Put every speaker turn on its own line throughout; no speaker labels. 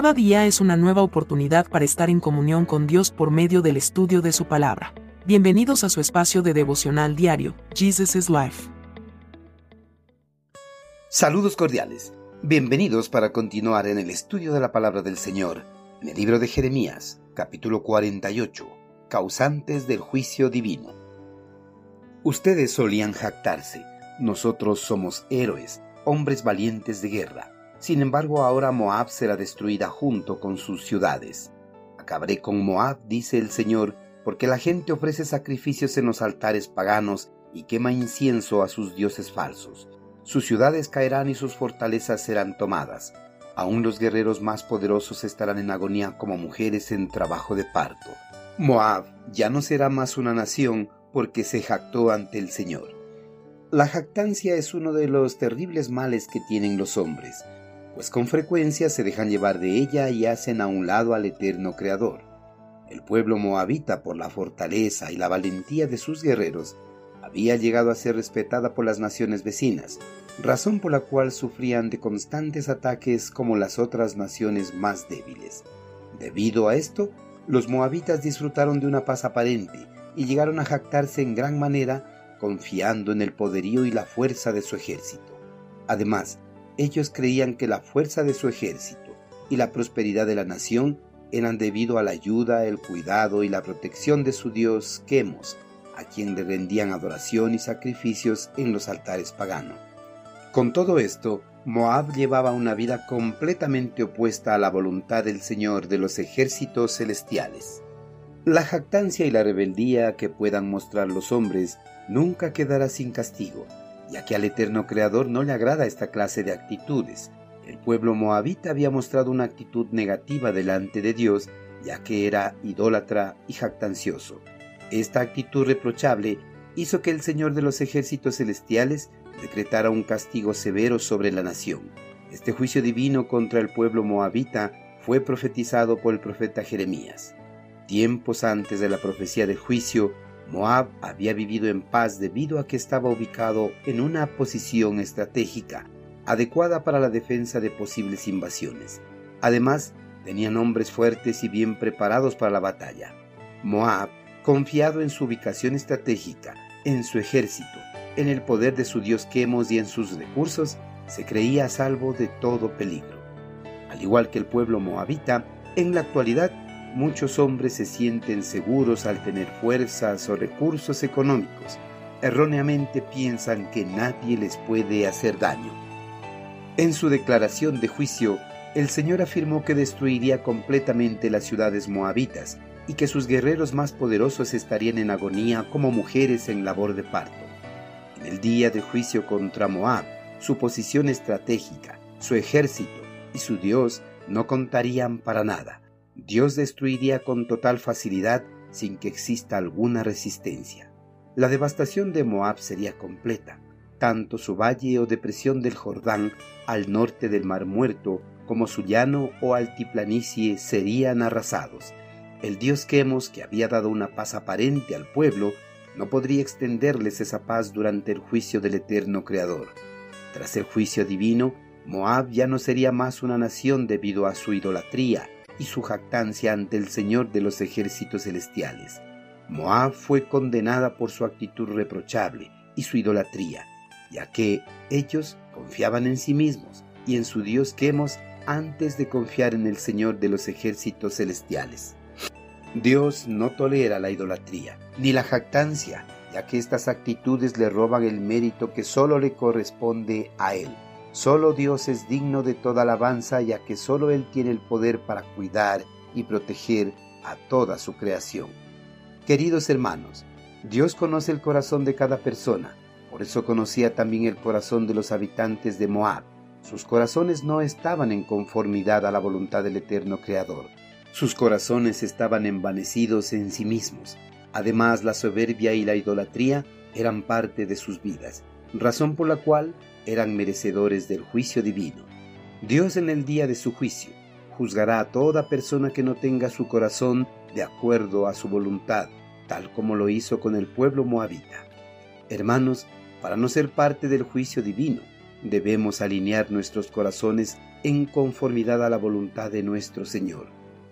Cada día es una nueva oportunidad para estar en comunión con Dios por medio del estudio de su palabra. Bienvenidos a su espacio de devocional diario, Jesus is Life.
Saludos cordiales. Bienvenidos para continuar en el estudio de la palabra del Señor, en el libro de Jeremías, capítulo 48, Causantes del Juicio Divino. Ustedes solían jactarse, nosotros somos héroes, hombres valientes de guerra. Sin embargo, ahora Moab será destruida junto con sus ciudades. Acabaré con Moab, dice el Señor, porque la gente ofrece sacrificios en los altares paganos y quema incienso a sus dioses falsos. Sus ciudades caerán y sus fortalezas serán tomadas. Aún los guerreros más poderosos estarán en agonía como mujeres en trabajo de parto. Moab ya no será más una nación porque se jactó ante el Señor. La jactancia es uno de los terribles males que tienen los hombres pues con frecuencia se dejan llevar de ella y hacen a un lado al eterno Creador. El pueblo moabita, por la fortaleza y la valentía de sus guerreros, había llegado a ser respetada por las naciones vecinas, razón por la cual sufrían de constantes ataques como las otras naciones más débiles. Debido a esto, los moabitas disfrutaron de una paz aparente y llegaron a jactarse en gran manera confiando en el poderío y la fuerza de su ejército. Además, ellos creían que la fuerza de su ejército y la prosperidad de la nación eran debido a la ayuda, el cuidado y la protección de su dios Quemos, a quien le rendían adoración y sacrificios en los altares paganos. Con todo esto, Moab llevaba una vida completamente opuesta a la voluntad del Señor de los ejércitos celestiales. La jactancia y la rebeldía que puedan mostrar los hombres nunca quedará sin castigo ya que al eterno Creador no le agrada esta clase de actitudes. El pueblo moabita había mostrado una actitud negativa delante de Dios, ya que era idólatra y jactancioso. Esta actitud reprochable hizo que el Señor de los ejércitos celestiales decretara un castigo severo sobre la nación. Este juicio divino contra el pueblo moabita fue profetizado por el profeta Jeremías. Tiempos antes de la profecía del juicio, Moab había vivido en paz debido a que estaba ubicado en una posición estratégica adecuada para la defensa de posibles invasiones. Además, tenían hombres fuertes y bien preparados para la batalla. Moab, confiado en su ubicación estratégica, en su ejército, en el poder de su dios Quemos y en sus recursos, se creía a salvo de todo peligro. Al igual que el pueblo moabita, en la actualidad muchos hombres se sienten seguros al tener fuerzas o recursos económicos. Erróneamente piensan que nadie les puede hacer daño. En su declaración de juicio, el Señor afirmó que destruiría completamente las ciudades moabitas y que sus guerreros más poderosos estarían en agonía como mujeres en labor de parto. En el día de juicio contra Moab, su posición estratégica, su ejército y su Dios no contarían para nada. Dios destruiría con total facilidad sin que exista alguna resistencia. La devastación de Moab sería completa. Tanto su valle o depresión del Jordán al norte del Mar Muerto como su llano o altiplanicie serían arrasados. El Dios Quemos, que había dado una paz aparente al pueblo, no podría extenderles esa paz durante el juicio del eterno Creador. Tras el juicio divino, Moab ya no sería más una nación debido a su idolatría, y su jactancia ante el Señor de los ejércitos celestiales. Moab fue condenada por su actitud reprochable y su idolatría, ya que ellos confiaban en sí mismos y en su Dios Quemos antes de confiar en el Señor de los ejércitos celestiales. Dios no tolera la idolatría ni la jactancia, ya que estas actitudes le roban el mérito que solo le corresponde a Él. Solo Dios es digno de toda alabanza, ya que solo Él tiene el poder para cuidar y proteger a toda su creación. Queridos hermanos, Dios conoce el corazón de cada persona, por eso conocía también el corazón de los habitantes de Moab. Sus corazones no estaban en conformidad a la voluntad del eterno Creador. Sus corazones estaban envanecidos en sí mismos. Además, la soberbia y la idolatría eran parte de sus vidas, razón por la cual eran merecedores del juicio divino. Dios en el día de su juicio juzgará a toda persona que no tenga su corazón de acuerdo a su voluntad, tal como lo hizo con el pueblo moabita. Hermanos, para no ser parte del juicio divino, debemos alinear nuestros corazones en conformidad a la voluntad de nuestro Señor.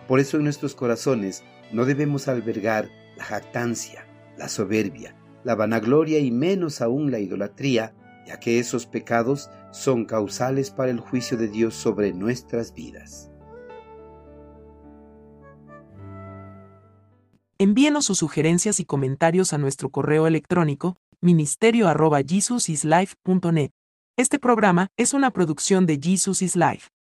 Por eso en nuestros corazones no debemos albergar la jactancia, la soberbia, la vanagloria y menos aún la idolatría, ya que esos pecados son causales para el juicio de Dios sobre nuestras vidas.
Envíenos sus sugerencias y comentarios a nuestro correo electrónico ministerio.jesusislife.net. Este programa es una producción de Jesus is Life.